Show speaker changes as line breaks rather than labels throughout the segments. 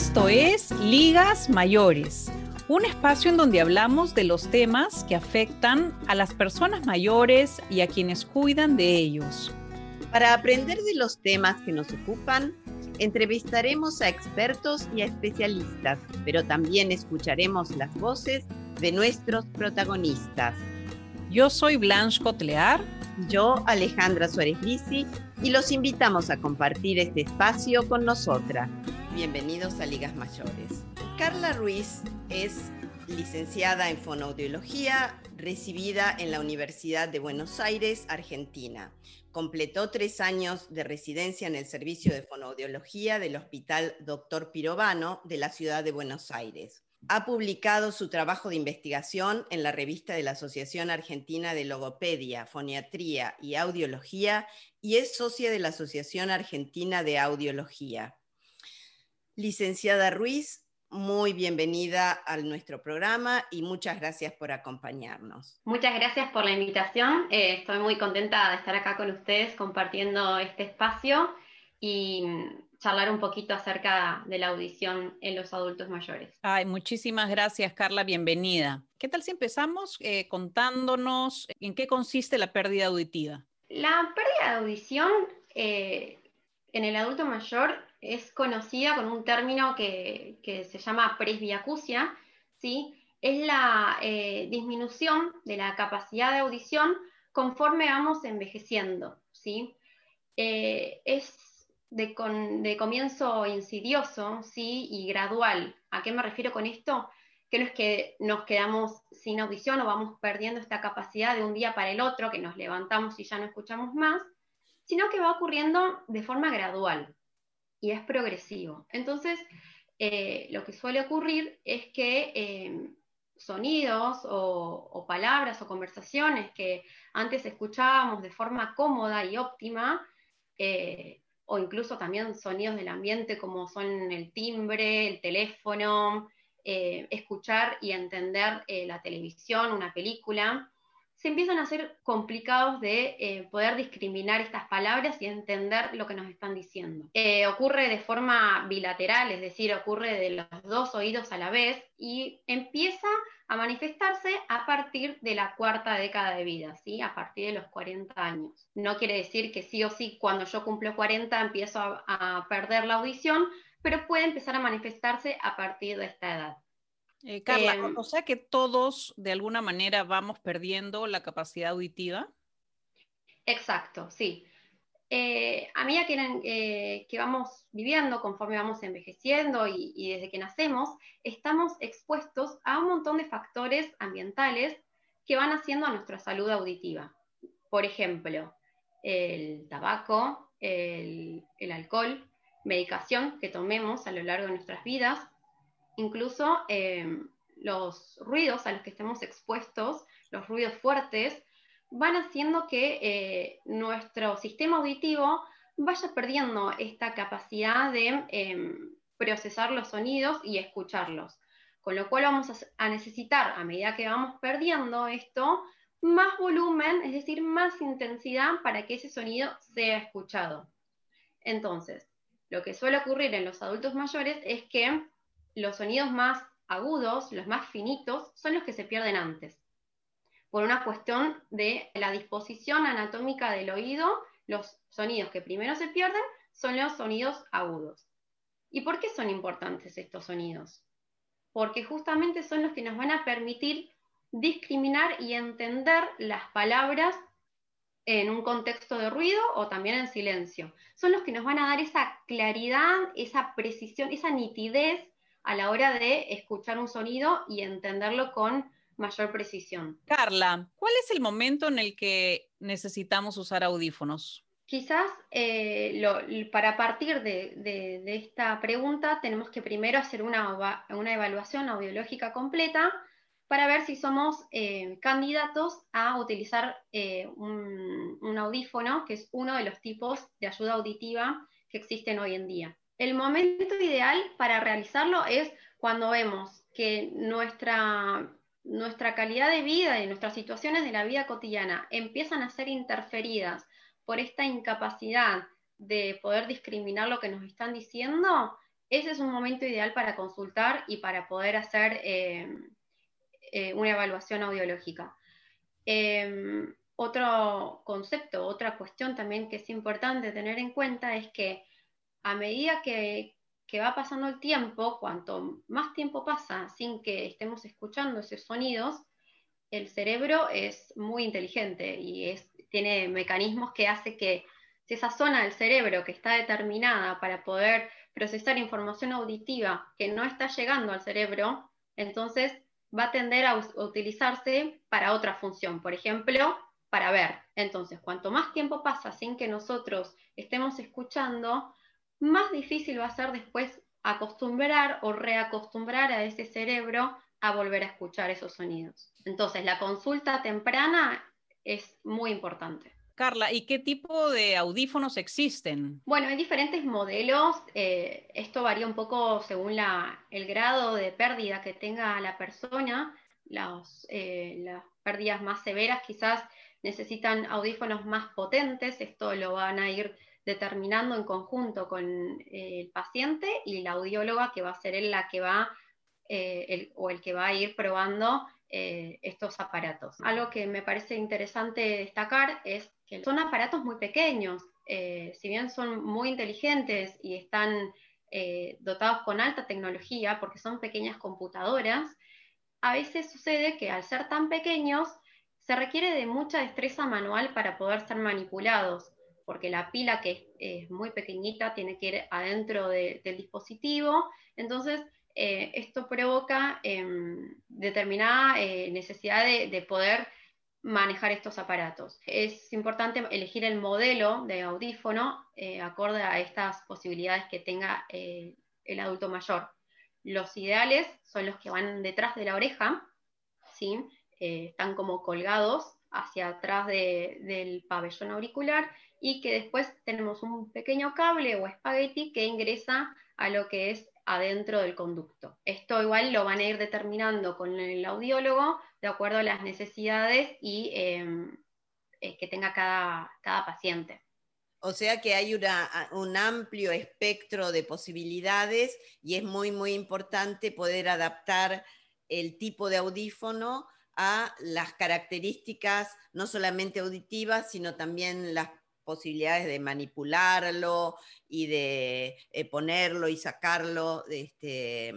Esto es Ligas Mayores, un espacio en donde hablamos de los temas que afectan a las personas mayores y a quienes cuidan de ellos.
Para aprender de los temas que nos ocupan, entrevistaremos a expertos y a especialistas, pero también escucharemos las voces de nuestros protagonistas.
Yo soy Blanche Cotlear.
Yo, Alejandra Suárez Lisi, y los invitamos a compartir este espacio con nosotras. Bienvenidos a Ligas Mayores. Carla Ruiz es licenciada en fonoaudiología, recibida en la Universidad de Buenos Aires, Argentina. Completó tres años de residencia en el servicio de fonoaudiología del Hospital Dr. Pirovano de la ciudad de Buenos Aires. Ha publicado su trabajo de investigación en la revista de la Asociación Argentina de Logopedia, Foniatría y Audiología y es socia de la Asociación Argentina de Audiología. Licenciada Ruiz, muy bienvenida a nuestro programa y muchas gracias por acompañarnos.
Muchas gracias por la invitación. Eh, estoy muy contenta de estar acá con ustedes compartiendo este espacio y charlar un poquito acerca de la audición en los adultos mayores.
Ay, muchísimas gracias, Carla, bienvenida. ¿Qué tal si empezamos eh, contándonos en qué consiste la pérdida auditiva?
La pérdida de audición eh, en el adulto mayor es conocida con un término que, se llama presbiacusia, ¿sí? es la eh, disminución de la capacidad de audición conforme vamos envejeciendo. ¿sí? es de, de comienzo insidioso ¿sí? y gradual. ¿A qué me refiero con esto? Que no es que nos quedamos sin audición o vamos perdiendo esta capacidad de un día para el otro, que nos levantamos y ya no escuchamos más, sino que va ocurriendo de forma gradual y es progresivo. Entonces, eh, lo que suele ocurrir es que eh, sonidos o, palabras o conversaciones que antes escuchábamos de forma cómoda y óptima, eh, o incluso también sonidos del ambiente como son el timbre, el teléfono, escuchar y entender la televisión, una película, se empiezan a ser complicados de eh, poder discriminar estas palabras y entender lo que nos están diciendo. ocurre de forma bilateral, es decir, ocurre de los dos oídos a la vez y empieza a manifestarse a partir de la cuarta década de vida, ¿sí? a partir de los 40 años. No quiere decir que sí o sí cuando yo cumplo 40 empiezo a, perder la audición, pero puede empezar a manifestarse a partir de esta edad.
Eh, Carla, em, o sea que todos de alguna manera vamos perdiendo la capacidad auditiva.
Exacto, sí. Eh, a medida que, eh, que, vamos viviendo, conforme vamos envejeciendo y, desde que nacemos, estamos expuestos a un montón de factores ambientales que van haciendo a nuestra salud auditiva. Por ejemplo, el tabaco, el, alcohol, medicación que tomemos a lo largo de nuestras vidas, incluso eh, los ruidos a los que estemos expuestos, los ruidos fuertes, van haciendo que eh, nuestro sistema auditivo vaya perdiendo esta capacidad de em, procesar los sonidos y escucharlos. Con lo cual vamos a, necesitar, a medida que vamos perdiendo esto, más volumen, es decir, más intensidad para que ese sonido sea escuchado. Entonces, lo que suele ocurrir en los adultos mayores es que los sonidos más agudos, los más finitos, son los que se pierden antes por una cuestión de la disposición anatómica del oído, los sonidos que primero se pierden son los sonidos agudos. ¿Y por qué son importantes estos sonidos? Porque justamente son los que nos van a permitir discriminar y entender las palabras en un contexto de ruido o también en silencio. Son los que nos van a dar esa claridad, esa precisión, esa nitidez a la hora de escuchar un sonido y entenderlo con mayor precisión.
Carla, ¿cuál es el momento en el que necesitamos usar audífonos?
Quizás eh, para partir de, esta pregunta tenemos que primero hacer una, evaluación audiológica completa para ver si somos eh, candidatos a utilizar eh, un, un audífono, que es uno de los tipos de ayuda auditiva que existen hoy en día. El momento ideal para realizarlo es cuando vemos que nuestra nuestra calidad de vida y nuestras situaciones de la vida cotidiana empiezan a ser interferidas por esta incapacidad de poder discriminar lo que nos están diciendo, ese es un momento ideal para consultar y para poder hacer eh, eh, una evaluación audiológica. Em, otro concepto, otra cuestión también que es importante tener en cuenta es que a medida que, va pasando el tiempo, cuanto más tiempo pasa sin que estemos escuchando esos sonidos, el cerebro es muy inteligente y tiene mecanismos que hace que si esa zona del cerebro que está determinada para poder procesar información auditiva que no está llegando al cerebro, entonces va a tender a utilizarse para otra función, por ejemplo, para ver. Entonces, cuanto más tiempo pasa sin que nosotros estemos escuchando, más difícil va a ser después acostumbrar o reacostumbrar a ese cerebro a volver a escuchar esos sonidos. Entonces, la consulta temprana es muy importante.
Carla, ¿y qué tipo de audífonos existen?
Bueno, hay diferentes modelos. Eh, esto varía un poco según el grado de pérdida que tenga la persona. Eh, las pérdidas más severas quizás necesitan audífonos más potentes. Esto lo van a ir determinando en conjunto con eh, el paciente y la audióloga que va a ser la que va o el que va a ir probando estos aparatos. Algo que me parece interesante destacar es son aparatos muy pequeños, eh, si bien son muy inteligentes y están eh, dotados con alta tecnología, porque son pequeñas computadoras, a veces sucede que al ser tan pequeños se requiere de mucha destreza manual para poder ser manipulados, porque la pila que es, muy pequeñita tiene que ir adentro del dispositivo, entonces eh, esto provoca em, determinada necesidad de poder manejar estos aparatos. Es importante elegir el modelo de audífono eh, acorde a estas posibilidades que tenga eh, el adulto mayor. Los ideales son los que van detrás de la oreja, ¿sí? Eh, están como colgados hacia atrás del pabellón auricular y que después tenemos un pequeño cable o espagueti que ingresa a lo que es adentro del conducto. Esto igual lo van a ir determinando con el audiólogo de acuerdo a las necesidades y em, eh, que tenga cada, cada, paciente.
O sea que hay un amplio espectro de posibilidades y es muy, muy importante poder adaptar el tipo de audífono a las características no solamente auditivas, sino también las posibilidades de manipularlo y de eh, ponerlo y sacarlo de, este,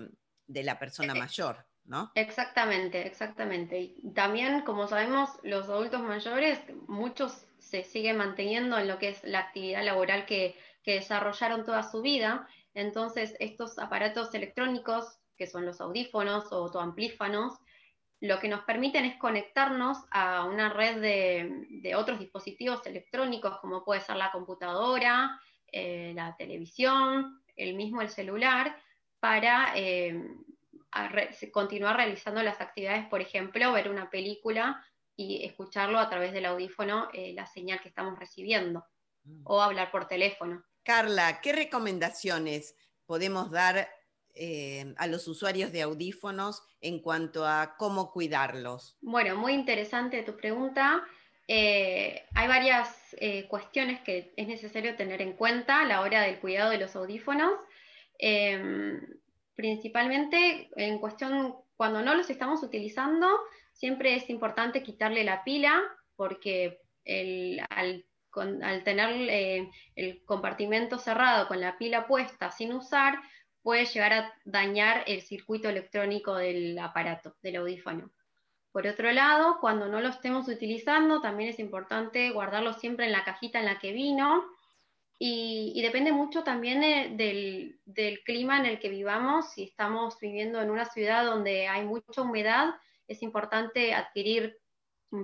de la persona eh, mayor. ¿No?
Exactamente, exactamente. Y también, como sabemos, los adultos mayores, muchos se siguen manteniendo en lo que es la actividad laboral que, que desarrollaron toda su vida. Entonces, estos aparatos electrónicos, que son los audífonos o autoamplífanos, lo que nos permiten es conectarnos a una red de, otros dispositivos electrónicos, como puede ser la computadora, eh, la televisión, el mismo el celular, para eh, continuar realizando las actividades, por ejemplo, ver una película y escucharlo a través del audífono, eh, la señal que estamos recibiendo, mm. o hablar por teléfono.
Carla, ¿qué recomendaciones podemos dar eh, a los usuarios de audífonos en cuanto a cómo cuidarlos?
Bueno, muy interesante tu pregunta. Eh, hay varias eh, cuestiones que es necesario tener en cuenta a la hora del cuidado de los audífonos. Principalmente en cuestión, cuando no los estamos utilizando, siempre es importante quitarle la pila porque al, tener el compartimento cerrado con la pila puesta sin usar, puede llegar a dañar el circuito electrónico del aparato, del audífono. Por otro lado, cuando no lo estemos utilizando, también es importante guardarlo siempre en la cajita en la que vino. Y, depende mucho también del, clima en el que vivamos. Si estamos viviendo en una ciudad donde hay mucha humedad, es importante adquirir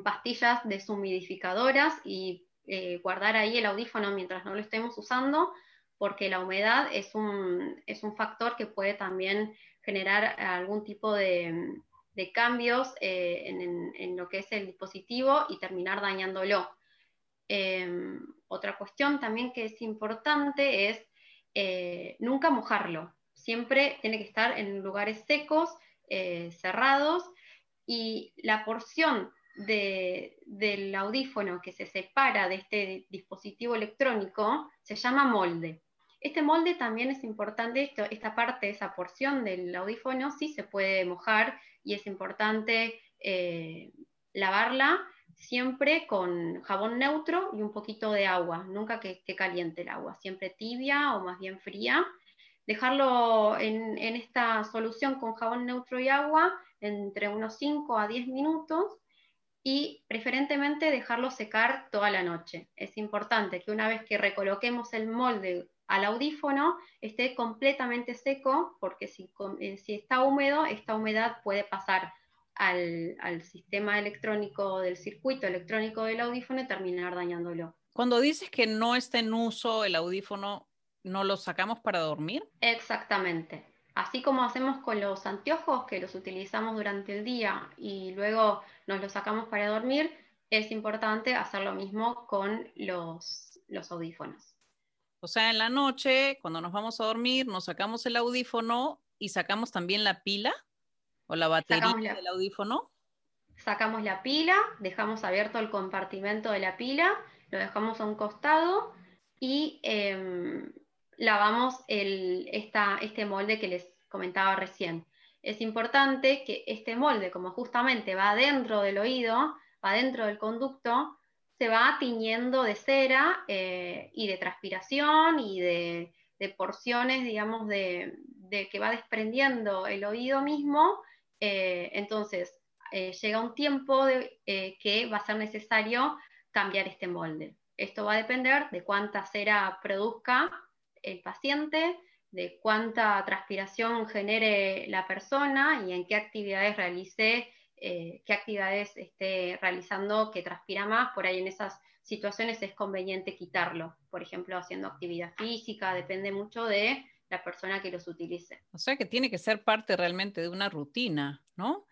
pastillas deshumidificadoras y eh, guardar ahí el audífono mientras no lo estemos usando porque la humedad es un, es un factor que puede también generar algún tipo de, cambios eh, en, lo que es el dispositivo y terminar dañándolo. Em, otra cuestión también que es importante es eh, nunca mojarlo. Siempre tiene que estar en lugares secos, eh, cerrados, y la porción del audífono que se separa de este dispositivo electrónico se llama molde. Este molde también es importante, esta parte, esa porción del audífono sí se puede mojar y es importante eh, lavarla siempre con jabón neutro y un poquito de agua, nunca que esté caliente el agua, siempre tibia o más bien fría. Dejarlo en, en esta solución con jabón neutro y agua entre unos 5 a 10 minutos y preferentemente dejarlo secar toda la noche. Es importante que una vez que recoloquemos el molde al audífono esté completamente seco, porque si, eh, si está húmedo, esta humedad puede pasar al, al, sistema electrónico del circuito electrónico del audífono y terminar dañándolo.
Cuando dices que no está en uso el audífono, ¿no lo sacamos para dormir?
Exactamente. Así como hacemos con los anteojos, que los utilizamos durante el día y luego nos los sacamos para dormir, es importante hacer lo mismo con los, los audífonos.
O sea, en la noche, cuando nos vamos a dormir, nos sacamos el audífono y sacamos también la pila o la batería del audífono.
Sacamos la pila, dejamos abierto el compartimento de la pila, lo dejamos a un costado y em, lavamos el, este molde que les comentaba recién. Es importante que este molde, como justamente va dentro del oído, va dentro del conducto, se va tiñendo de cera eh, y de transpiración y de, porciones, digamos, de, que va desprendiendo el oído mismo. Eh, entonces, eh, llega un tiempo que va a ser necesario cambiar este molde. Esto va a depender de cuánta cera produzca el paciente, de cuánta transpiración genere la persona y en qué actividades realice eh, qué actividades esté realizando que transpira más, por ahí en esas situaciones es conveniente quitarlo, por ejemplo, haciendo actividad física, depende mucho de la persona que los utilice.
O sea que tiene que ser parte realmente de una rutina, ¿no?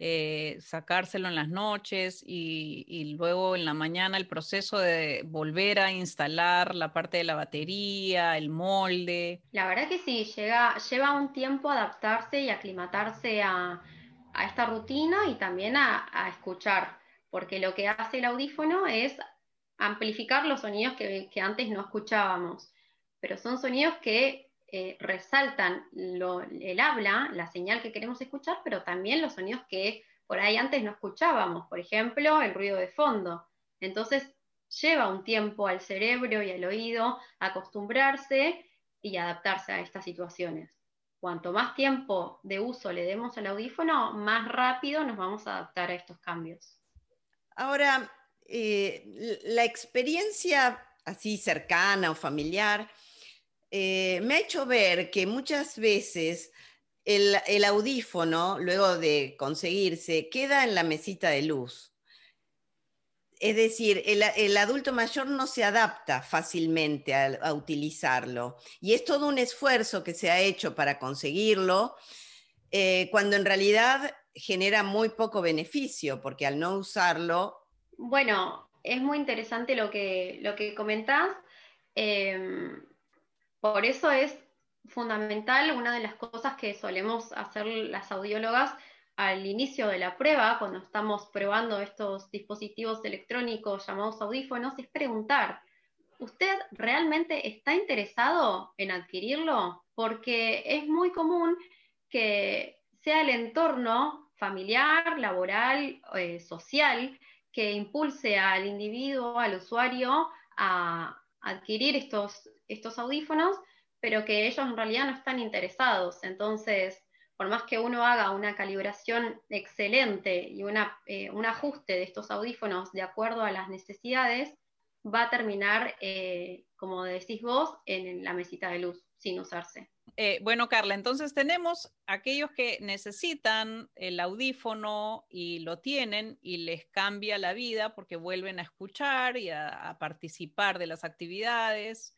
Eh, sacárselo en las noches y, luego en la mañana el proceso de volver a instalar la parte de la batería, el molde.
La verdad que sí, llega, lleva un tiempo adaptarse y aclimatarse a, a esta rutina y también a, escuchar, porque lo que hace el audífono es amplificar los sonidos que, antes no escuchábamos, pero son sonidos que eh, resaltan el habla, la señal que queremos escuchar, pero también los sonidos que por ahí antes no escuchábamos, por ejemplo, el ruido de fondo. Entonces, lleva un tiempo al cerebro y al oído acostumbrarse y adaptarse a estas situaciones cuanto más tiempo de uso le demos al audífono, más rápido nos vamos a adaptar a estos cambios.
Ahora, eh, la experiencia así cercana o familiar eh, me ha hecho ver que muchas veces el, el, audífono, luego de conseguirse, queda en la mesita de luz. Es decir, el, adulto mayor no se adapta fácilmente a, utilizarlo y es todo un esfuerzo que se ha hecho para conseguirlo, eh, cuando en realidad genera muy poco beneficio, porque al no usarlo...
Bueno, es muy interesante lo que, lo que comentás. Em, por eso es fundamental, una de las cosas que solemos hacer las audiólogas al inicio de la prueba, cuando estamos probando estos dispositivos electrónicos llamados audífonos, es preguntar, ¿usted realmente está interesado en adquirirlo? Porque es muy común que sea el entorno familiar, laboral, eh, social, que impulse al individuo, al usuario, a adquirir estos, estos audífonos, pero que ellos en realidad no están interesados. Entonces, por más que uno haga una calibración excelente y eh, un ajuste de estos audífonos de acuerdo a las necesidades, va a terminar, eh, como decís vos, en la mesita de luz, sin usarse.
Eh, bueno, Carla, entonces tenemos aquellos que necesitan el audífono y lo tienen y les cambia la vida porque vuelven a escuchar y a participar de las actividades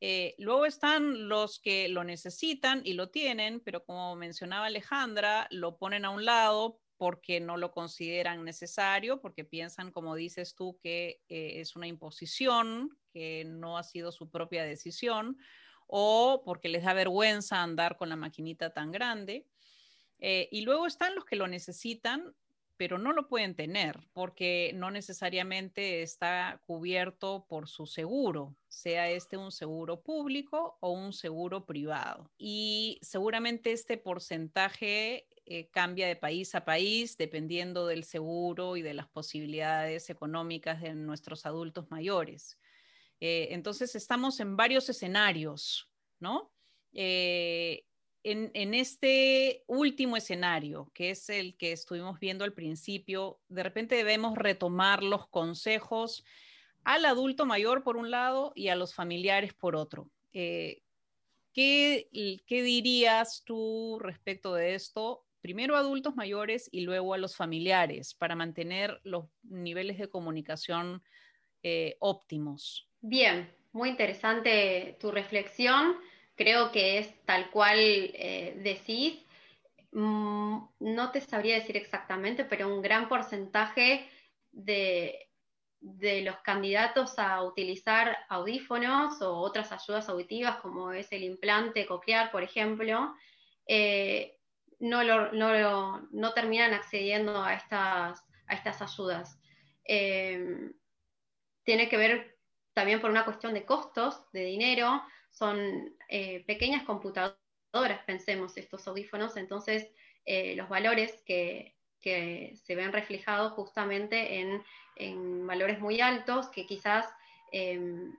eh, luego están los que lo necesitan y lo tienen, pero como mencionaba Alejandra, lo ponen a un lado porque no lo consideran necesario, porque piensan, como dices tú, que eh, es una imposición, que no ha sido su propia decisión, o porque les da vergüenza andar con la maquinita tan grande. Eh, y luego están los que lo necesitan pero no lo pueden tener porque no necesariamente está cubierto por su seguro, sea este un seguro público o un seguro privado. Y seguramente este porcentaje eh, cambia de país a país dependiendo del seguro y de las posibilidades económicas de nuestros adultos mayores. Eh, entonces estamos en varios escenarios, ¿no? Eh, en, este último escenario, que es el que estuvimos viendo al principio, de repente debemos retomar los consejos al adulto mayor por un lado y a los familiares por otro. Eh, ¿qué, ¿Qué dirías tú respecto de esto? Primero a adultos mayores y luego a los familiares para mantener los niveles de comunicación eh, óptimos.
Bien, muy interesante tu reflexión creo que es tal cual eh, decís. Mm, no te sabría decir exactamente, pero un gran porcentaje de, los candidatos a utilizar audífonos o otras ayudas auditivas, como es el implante coclear, por ejemplo, eh, no, no, terminan accediendo a estas, a estas ayudas. Eh, tiene que ver también por una cuestión de costos, de dinero, son eh, pequeñas computadoras, pensemos, estos audífonos, entonces eh, los valores que, se ven reflejados justamente en, valores muy altos que quizás em,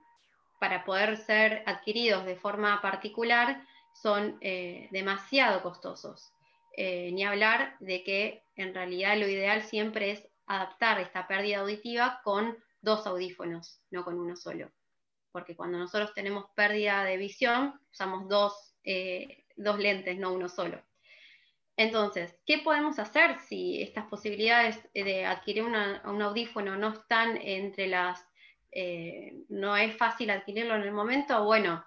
para poder ser adquiridos de forma particular son eh, demasiado costosos. ni hablar de que en realidad lo ideal siempre es adaptar esta pérdida auditiva con dos audífonos, no con uno solo porque cuando nosotros tenemos pérdida de visión, usamos dos, eh, dos lentes, no uno solo. Entonces, ¿qué podemos hacer si estas posibilidades de adquirir un audífono no están entre las, eh, no es fácil adquirirlo en el momento? Bueno,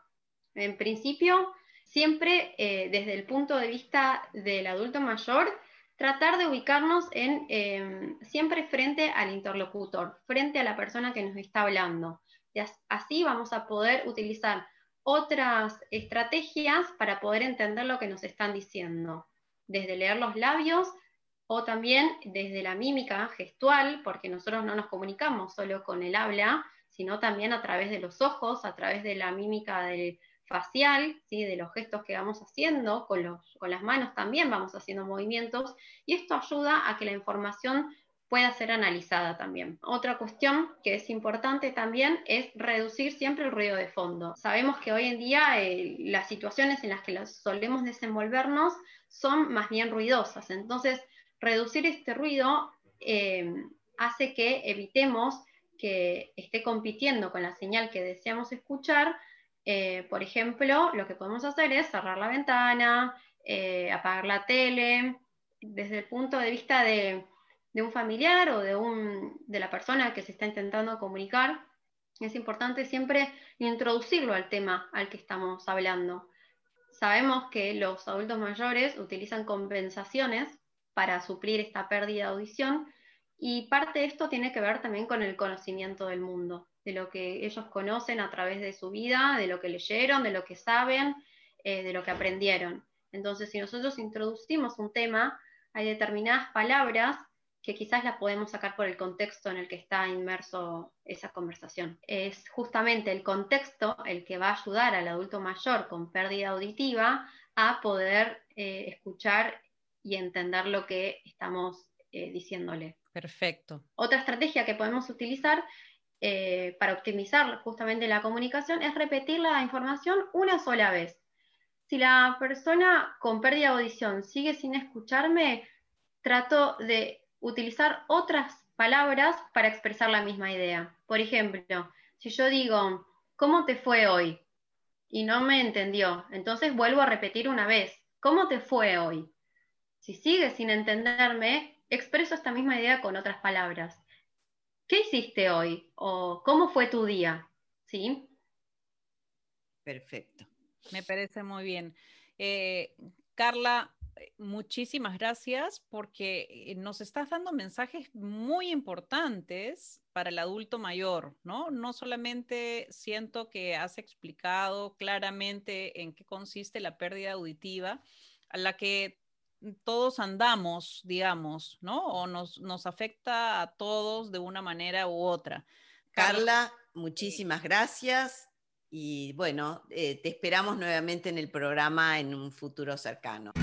en principio, siempre eh, desde el punto de vista del adulto mayor, tratar de ubicarnos en, em, siempre frente al interlocutor, frente a la persona que nos está hablando así vamos a poder utilizar otras estrategias para poder entender lo que nos están diciendo, desde leer los labios o también desde la mímica gestual, porque nosotros no nos comunicamos solo con el habla, sino también a través de los ojos, a través de la mímica facial, ¿sí? de los gestos que vamos haciendo, con, con las manos también vamos haciendo movimientos, y esto ayuda a que la información pueda ser analizada también. Otra cuestión que es importante también es reducir siempre el ruido de fondo. Sabemos que hoy en día eh, las situaciones en las que solemos desenvolvernos son más bien ruidosas, entonces reducir este ruido eh, hace que evitemos que esté compitiendo con la señal que deseamos escuchar. Eh, por ejemplo, lo que podemos hacer es cerrar la ventana, apagar la tele, desde el punto de vista de de un familiar o de, un, de la persona que se está intentando comunicar, es importante siempre introducirlo al tema al que estamos hablando. Sabemos que los adultos mayores utilizan compensaciones para suplir esta pérdida de audición y parte de esto tiene que ver también con el conocimiento del mundo, de lo que ellos conocen a través de su vida, de lo que leyeron, de lo que saben, eh, de lo que aprendieron. Entonces, si nosotros introducimos un tema, hay determinadas palabras que quizás la podemos sacar por el contexto en el que está inmerso esa conversación. Es justamente el contexto el que va a ayudar al adulto mayor con pérdida auditiva a poder eh, escuchar y entender lo que estamos eh, diciéndole.
Perfecto.
Otra estrategia que podemos utilizar eh, para optimizar justamente la comunicación es repetir la información una sola vez. Si la persona con pérdida de audición sigue sin escucharme, trato de utilizar otras palabras para expresar la misma idea. Por ejemplo, si yo digo, ¿cómo te fue hoy? Y no me entendió, entonces vuelvo a repetir una vez, ¿cómo te fue hoy? Si sigue sin entenderme, expreso esta misma idea con otras palabras. ¿Qué hiciste hoy? o ¿cómo fue tu día? ¿Sí?
Perfecto. Me parece muy bien. Eh, Carla, muchísimas gracias porque eh, nos estás dando mensajes muy importantes para el adulto mayor, ¿no? No solamente siento que has explicado claramente en qué consiste la pérdida auditiva, a la que todos andamos, digamos, ¿no? O nos, nos afecta a todos de una manera u otra.
Carla, muchísimas gracias y bueno, eh, te esperamos nuevamente en el programa en un futuro cercano.